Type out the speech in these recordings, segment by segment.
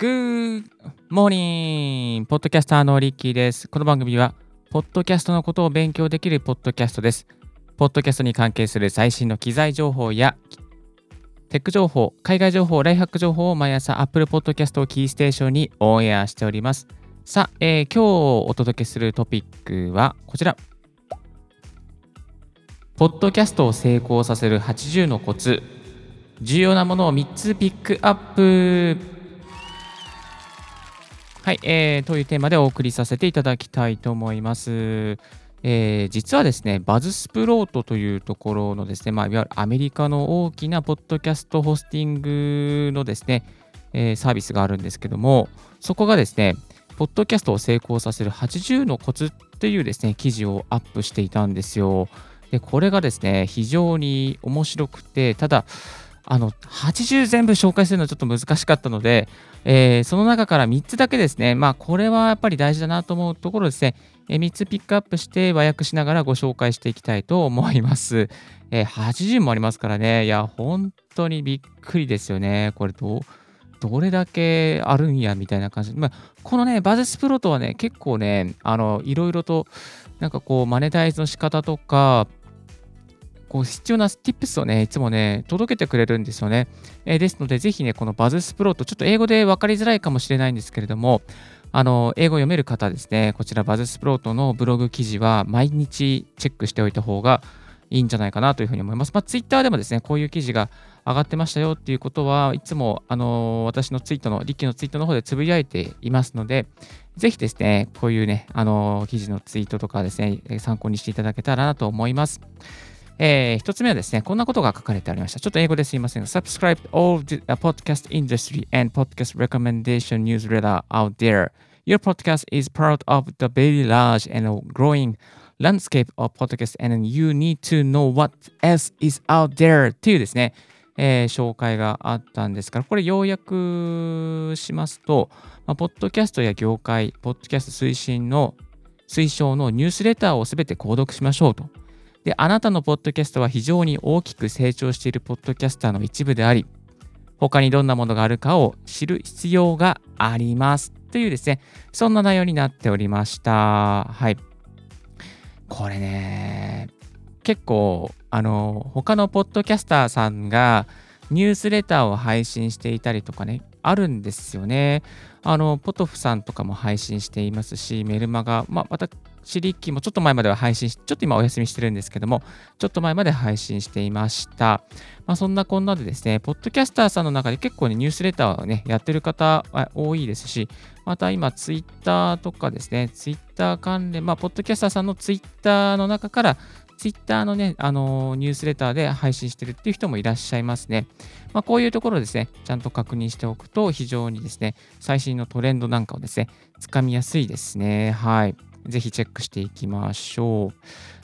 グーモーニンポッドキャスターのリッキーです。この番組は、ポッドキャストのことを勉強できるポッドキャストです。ポッドキャストに関係する最新の機材情報や、テック情報、海外情報、ライフハック情報を毎朝 Apple Podcast をキーステーションにオンエアしております。さあ、えー、今日お届けするトピックはこちら。ポッドキャストを成功させる80のコツ。重要なものを3つピックアップ。はい、えー、というテーマでお送りさせていただきたいと思います。えー、実はですね、バズスプロートというところのですね、まあ、いわゆるアメリカの大きなポッドキャストホスティングのですね、えー、サービスがあるんですけども、そこがですね、ポッドキャストを成功させる80のコツっていうですね、記事をアップしていたんですよ。で、これがですね、非常に面白くて、ただ、あの80全部紹介するのはちょっと難しかったので、えー、その中から3つだけですね、まあ、これはやっぱり大事だなと思うところですね、え、3つピックアップして和訳しながらご紹介していきたいと思います。えー、80もありますからね、いや、本当にびっくりですよね。これどどれだけあるんやみたいな感じで、まあ、このね、バズスプロとはね、結構ね、あのいろいろと、なんかこう、マネタイズの仕方とか、こう必要な tips をね、いつもね、届けてくれるんですよね。えー、ですので、ぜひね、このバズスプロット、ちょっと英語で分かりづらいかもしれないんですけれども、あの、英語読める方ですね、こちらバズスプロットのブログ記事は毎日チェックしておいた方がいいんじゃないかなというふうに思います。まあ、ツイッターでもですね、こういう記事が上がってましたよっていうことは、いつも、あの私のツイートの、リッキーのツイートの方でつぶやいていますので、ぜひですね、こういうね、あの記事のツイートとかですね、参考にしていただけたらなと思います。えー、一つ目はですね、こんなことが書かれてありました。ちょっと英語ですいません。Subscribe all the podcast industry and podcast recommendation newsletter out there. Your podcast is part of the very large and growing landscape of podcast and you need to know what else is out there っていうですね、えー、紹介があったんですから、これ要約しますと、まあ、ポッドキャストや業界、ポッドキャスト推進の推奨のニュースレターをすべて購読しましょうと。で、あなたのポッドキャストは非常に大きく成長しているポッドキャスターの一部であり、他にどんなものがあるかを知る必要があります。というですね、そんな内容になっておりました。はい。これね、結構、あの、他のポッドキャスターさんがニュースレターを配信していたりとかね、あるんですよね。あの、ポトフさんとかも配信していますし、メルマガ、まあ、私、リッキーもちょっと前までは配信し、ちょっと今お休みしてるんですけども、ちょっと前まで配信していました。まあ、そんなこんなでですね、ポッドキャスターさんの中で結構ね、ニュースレターをね、やってる方多いですし、また今、ツイッターとかですね、ツイッター関連、まあ、ポッドキャスターさんのツイッターの中から、ツイッターのね、あのー、ニュースレターで配信してるっていう人もいらっしゃいますね。まあ、こういうところですね、ちゃんと確認しておくと非常にですね、最新のトレンドなんかをですね、つかみやすいですね。はい。ぜひチェックしていきましょう。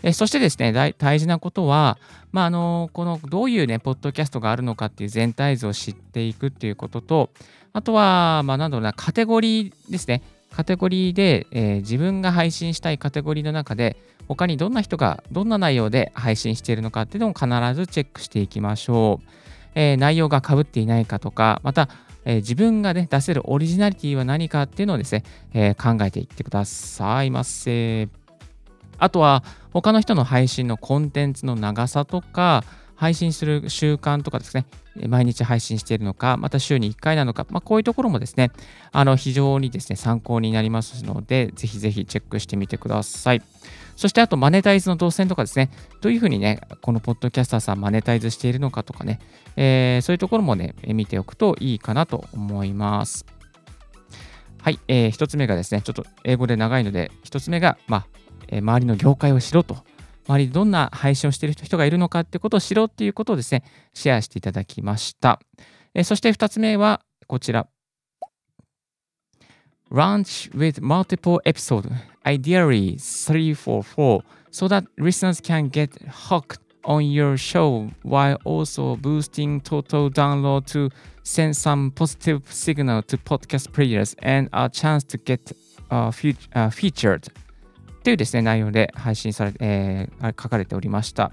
えそしてですね、大事なことは、まあ、あのこのどういうね、ポッドキャストがあるのかっていう全体像を知っていくっていうことと、あとは、まあ、なんだろうな、カテゴリーですね。カテゴリーで、えー、自分が配信したいカテゴリーの中で、他にどんな人がどんな内容で配信しているのかっていうのを必ずチェックしていきましょう。えー、内容がかぶっていないかとか、また、え、自分が、ね、出せるオリジナリティは何かっていうのをですね、え、考えていってくださいませ。あとは、他の人の配信のコンテンツの長さとか、配信する習慣とかですね、毎日配信しているのか、また週に1回なのか、まあ、こういうところもですね、あの非常にですね、参考になりますので、ぜひぜひチェックしてみてください。そしてあとマネタイズの動線とかですね、どういうふうにね、このポッドキャスターさんマネタイズしているのかとかね、えー、そういうところもね、見ておくといいかなと思います。はい、えー、1つ目がですね、ちょっと英語で長いので、1つ目が、まあ、え、周りの業界を知ろうと。周りでどんな配信をしている人がいるのかってことを知ろうっていうことをですね、シェアしていただきました。え、そして2つ目はこちら。Launch with multiple episodes, ideally 3 4 4, so that listeners can get hooked on your show while also boosting total download to send some positive signal to podcast players and a chance to get、uh, featured というですね、内容で配信され、えー、書かれておりました。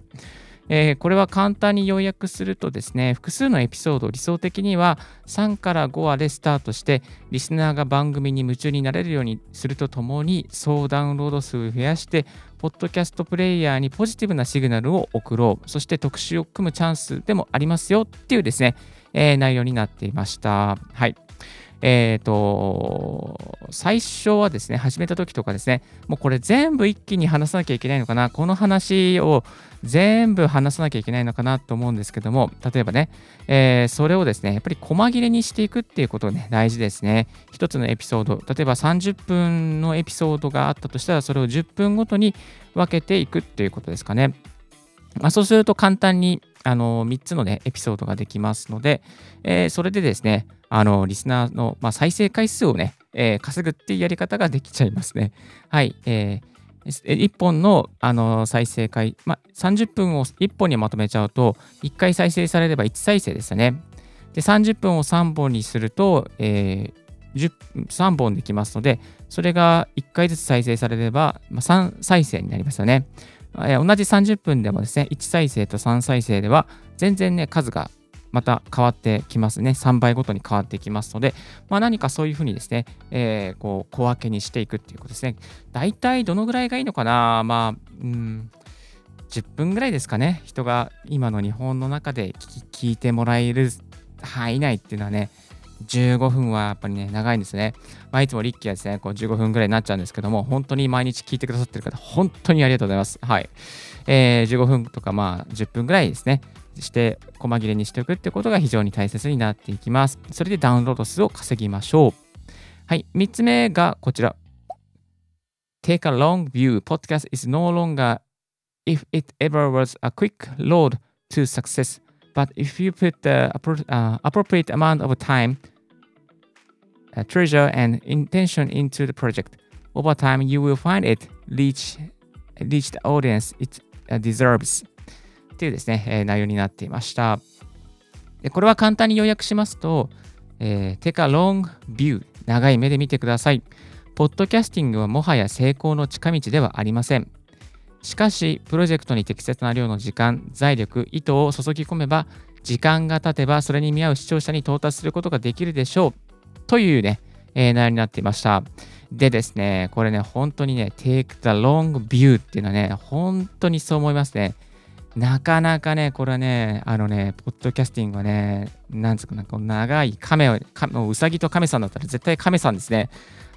えー、これは簡単に要約するとですね、複数のエピソードを理想的には3から5話でスタートして、リスナーが番組に夢中になれるようにするとともに、総ダウンロード数を増やして、ポッドキャストプレイヤーにポジティブなシグナルを送ろう、そして特集を組むチャンスでもありますよっていうですね、えー、内容になっていました。はい。えっ、ー、と、最初はですね、始めた時とかですね、もうこれ全部一気に話さなきゃいけないのかな、この話を全部話さなきゃいけないのかなと思うんですけども、例えばね、えー、それをですね、やっぱり細切れにしていくっていうことね、大事ですね。一つのエピソード、例えば30分のエピソードがあったとしたら、それを10分ごとに分けていくっていうことですかね。まあ、そうすると簡単にあの3つの、ね、エピソードができますので、えー、それでですね、あのリスナーの、まあ、再生回数をね、えー、稼ぐっていうやり方ができちゃいますね。はい。えー、1本のあの再生回、まあ、30分を1本にまとめちゃうと、1回再生されれば1再生ですよね。で、30分を3本にすると、えー、3本できますので、それが1回ずつ再生されれば、まあ、3再生になりますよね。え、同じ30分でもですね、1再生と3再生では、全然ね、数がまた変わってきますね。3倍ごとに変わってきますので、まあ、何かそういうふうにですね、えー、こう小分けにしていくっていうことですね。大体どのぐらいがいいのかな？まあ、うん、10分ぐらいですかね。人が今の日本の中で聞いてもらえる範囲内っていうのはね、15分はやっぱりね、長いんですね。まあ、いつもリッキーはですね、こう15分ぐらいになっちゃうんですけども、本当に毎日聞いてくださってる方、本当にありがとうございます。はい。えー、15分とかまあ10分ぐらいですね、して細切れにしておくってことが非常に大切になっていきます。それでダウンロード数を稼ぎましょう。はい。3つ目がこちら。Take a long view. Podcast is no longer if it ever was a quick road to success. But if you put the appropriate amount of time, treasure, and intention into the project, over time you will find it reach, reach the audience it deserves. っていうですね、えー、内容になっていました。でこれは簡単に要約しますと、えー、Take a long view 長い目で見てください。ポッドキャスティングはもはや成功の近道ではありません。しかし、プロジェクトに適切な量の時間、財力、意図を注ぎ込めば、時間が経てばそれに見合う視聴者に到達することができるでしょう。というね、えー、内容になっていました。でですね、これね、本当にね、take the long view っていうのはね、本当にそう思いますね。なかなかね、これはね、あのね、ポッドキャスティングはね、なんつうかな、長い亀を、亀うさぎと亀さんだったら絶対亀さんですね。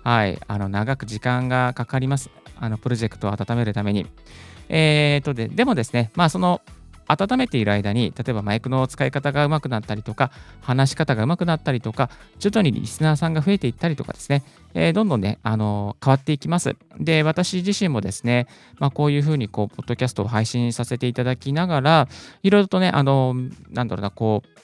はい、あの長く時間がかかります。あのプロジェクトを温めるために。えーとで、でもですね、まあその温めている間に、例えばマイクの使い方がうまくなったりとか、話し方がうまくなったりとか、徐々にリスナーさんが増えていったりとかですね、えー、どんどんね、あのー、変わっていきます。で、私自身もですね、まあ、こういうふうに、こう、ポッドキャストを配信させていただきながら、いろいろとね、あのー、なんだろうな、こう、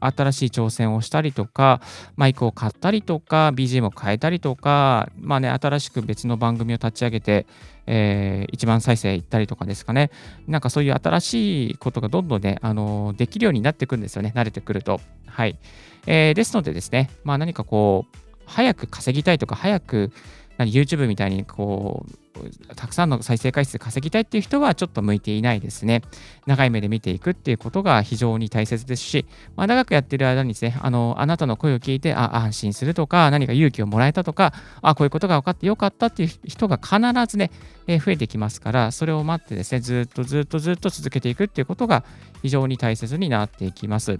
新しい挑戦をしたりとか、マイクを買ったりとか、BGM を変えたりとか、まあね、新しく別の番組を立ち上げて、えー、一番再生いったりとかですかね。なんかそういう新しいことがどんどんね、あのできるようになっていくんですよね。慣れてくると。はい。えー、ですのでですね、まあ何かこう、早く稼ぎたいとか、早く YouTube みたいにこう、たくさんの再生回数稼ぎたいっていう人はちょっと向いていないですね。長い目で見ていくっていうことが非常に大切ですし、まあ、長くやってる間にですね、あの、あなたの声を聞いて、あ、安心するとか、何か勇気をもらえたとか、あ、こういうことが分かってよかったっていう人が必ずね、えー、増えてきますから、それを待ってですね、ずっとずっとずっと続けていくっていうことが非常に大切になっていきます。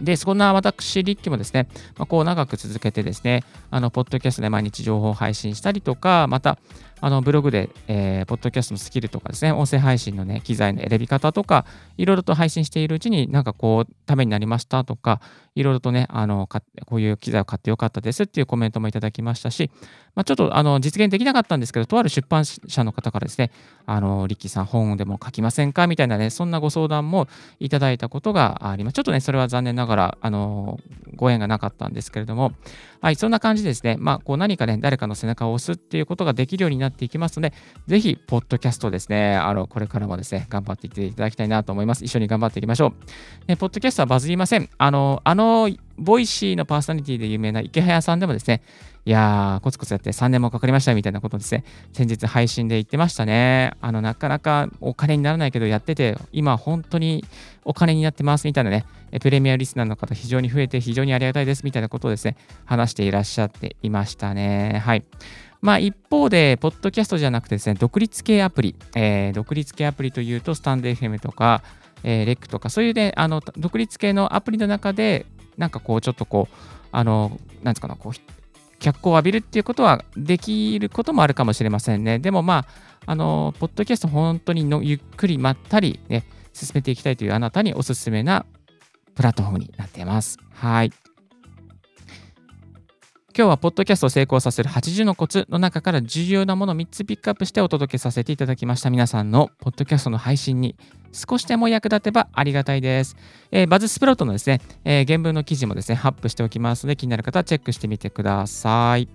で、そんな私、リッキもですね、まあ、こう長く続けてですね、あの、ポッドキャストで毎日情報を配信したりとか、また、あの、ブログで、えー、ポッドキャストのスキルとかですね、音声配信のね、機材の選び方とか、いろいろと配信しているうちになんかこう、ためになりましたとか、いろいろとね、あの、こういう機材を買ってよかったですっていうコメントもいただきましたし、まあ、ちょっとあの実現できなかったんですけど、とある出版社の方からですね、あのリッキーさん、本でも書きませんかみたいなね、そんなご相談もいただいたことがあります。ちょっとね、それは残念ながら、あのご縁がなかったんですけれども、はい、そんな感じですね、まあ、こう何かね、誰かの背中を押すっていうことができるようにななっていきますので、ぜひ、ポッドキャストですね、あのこれからもですね、頑張っていっていただきたいなと思います。一緒に頑張っていきましょう。ね、ポッドキャストはバズりません。あの、あの、 Voicy のパーソナリティで有名なイケハヤさんでもですね、いやー、コツコツやって3年もかかりましたみたいなことですね、先日配信で言ってましたね。あの、なかなかお金にならないけどやってて、今本当にお金になってますみたいなね、プレミアリスナーの方非常に増えて非常にありがたいですみたいなことをですね、話していらっしゃっていましたね。はい。まあ、一方で、ポッドキャストじゃなくてですね、独立系アプリ、えー、独立系アプリというと、スタンド FM とか、えー、レックとか、そういうね、あの、独立系のアプリの中で、なんかこう、ちょっとこう、あの、なんですかな、こう、脚光を浴びるっていうことはできることもあるかもしれませんね。でもまあ、あの、ポッドキャスト本当にのゆっくりまったりね、進めていきたいというあなたにおすすめなプラットフォームになっています。はい。今日はポッドキャストを成功させる80のコツの中から重要なものを3つピックアップしてお届けさせていただきました。皆さんのポッドキャストの配信に少しでも役立てばありがたいです。えー、バズスプロットのですね、えー、原文の記事もですね、アップしておきますので気になる方はチェックしてみてください。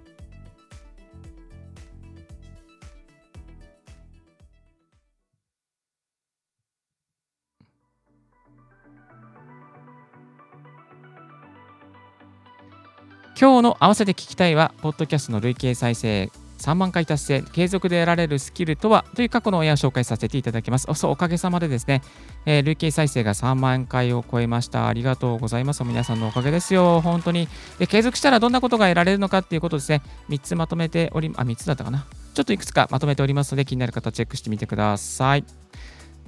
今日の合わせて聞きたいは、ポッドキャストの累計再生3万回達成、継続で得られるスキルとはという過去の親を紹介させていただきます。そう、おかげさまでですね、えー、累計再生が3万回を超えました。ありがとうございます。皆さんのおかげですよ。本当に。で、継続したらどんなことが得られるのかっていうことですね、3つまとめており、あ、3つだったかな。ちょっといくつかまとめておりますので、気になる方チェックしてみてください。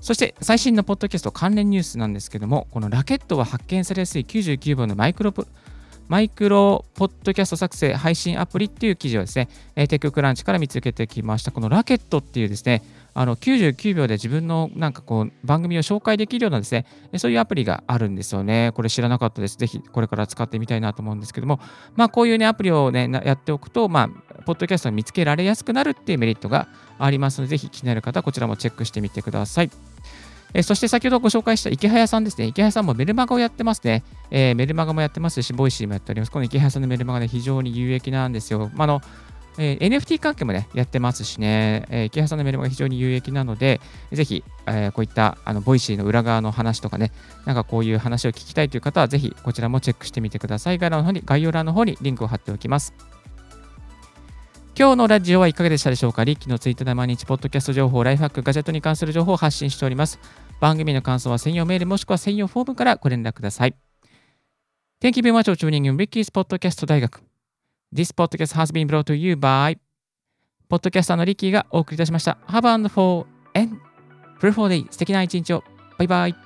そして最新のポッドキャスト関連ニュースなんですけども、このラケットは発見されやすい99番のマイクロプマイクロポッドキャスト作成配信アプリっていう記事をですね、テッククランチから見つけてきました。このラケットっていうですね、あの99秒で自分のなんかこう番組を紹介できるようなですね、そういうアプリがあるんですよね。これ知らなかったです。ぜひこれから使ってみたいなと思うんですけども、まあこういうね、アプリをね、やっておくと、まあ、ポッドキャストを見つけられやすくなるっていうメリットがありますので、ぜひ気になる方はこちらもチェックしてみてください。えそして先ほどご紹介した池早さんですね。池早さんもメルマガをやってますね。えー、メルマガもやってますし、 Voicyもやっております。このイケハヤさんのメルマガで非常に有益なんですよ。まあのえー、NFT 関係もね、やってますしね、えー、イケハヤさんのメルマガ非常に有益なので、ぜひ、えー、こういったあの Voicyの裏側の話とかね、なんかこういう話を聞きたいという方は、ぜひこちらもチェックしてみてください。概要欄の方に概要欄の方にリンクを貼っておきます。今日のラジオはいかがでしたでしょうか？リッキーのツイッターで毎日ポッドキャスト情報、ライフハック、ガジェットに関する情報を発信しております。番組の感想は専用メールもしくは専用フォームからご連絡ください。Thank you very much for tuning in Ricky's Podcast 大学。This podcast has been brought to you by ポッドキャスターのリッキーがお送りいたしました。Have a wonderful and fruitful day. 素敵な一日を。バイバイ。